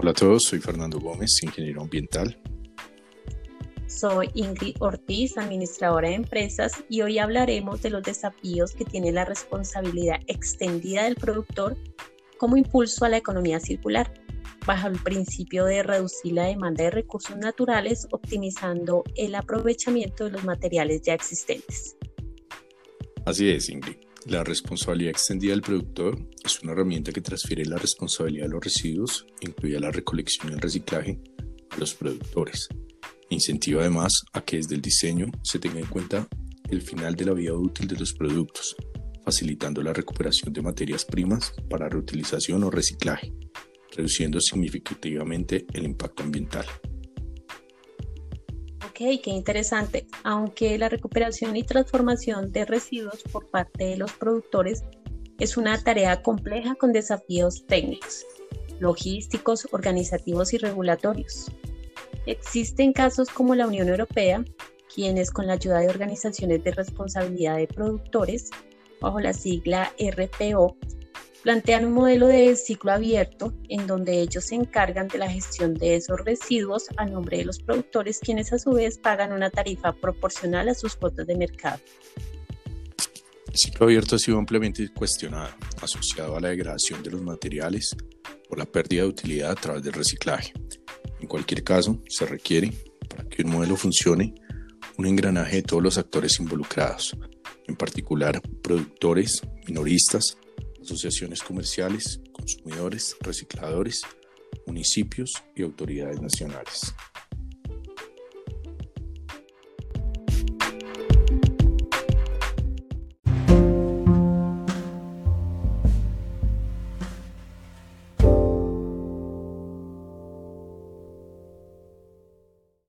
Hola a todos, soy Fernando Gómez, ingeniero ambiental. Soy Ingrid Ortiz, administradora de empresas, y hoy hablaremos de los desafíos que tiene la responsabilidad extendida del productor como impulso a la economía circular, bajo el principio de reducir la demanda de recursos naturales, optimizando el aprovechamiento de los materiales ya existentes. Así es, Ingrid. La responsabilidad extendida del productor es una herramienta que transfiere la responsabilidad de los residuos, incluida la recolección y el reciclaje, a los productores. Incentiva además a que desde el diseño se tenga en cuenta el final de la vida útil de los productos, facilitando la recuperación de materias primas para reutilización o reciclaje, reduciendo significativamente el impacto ambiental. Qué interesante. Aunque la recuperación y transformación de residuos por parte de los productores es una tarea compleja con desafíos técnicos, logísticos, organizativos y regulatorios. Existen casos como la Unión Europea, quienes con la ayuda de organizaciones de responsabilidad de productores, bajo la sigla RPO, plantean un modelo de ciclo abierto en donde ellos se encargan de la gestión de esos residuos a nombre de los productores, quienes a su vez pagan una tarifa proporcional a sus cuotas de mercado. El ciclo abierto ha sido ampliamente cuestionado, asociado a la degradación de los materiales o la pérdida de utilidad a través del reciclaje. En cualquier caso, se requiere, para que un modelo funcione, un engranaje de todos los actores involucrados, en particular productores, minoristas, asociaciones comerciales, consumidores, recicladores, municipios y autoridades nacionales.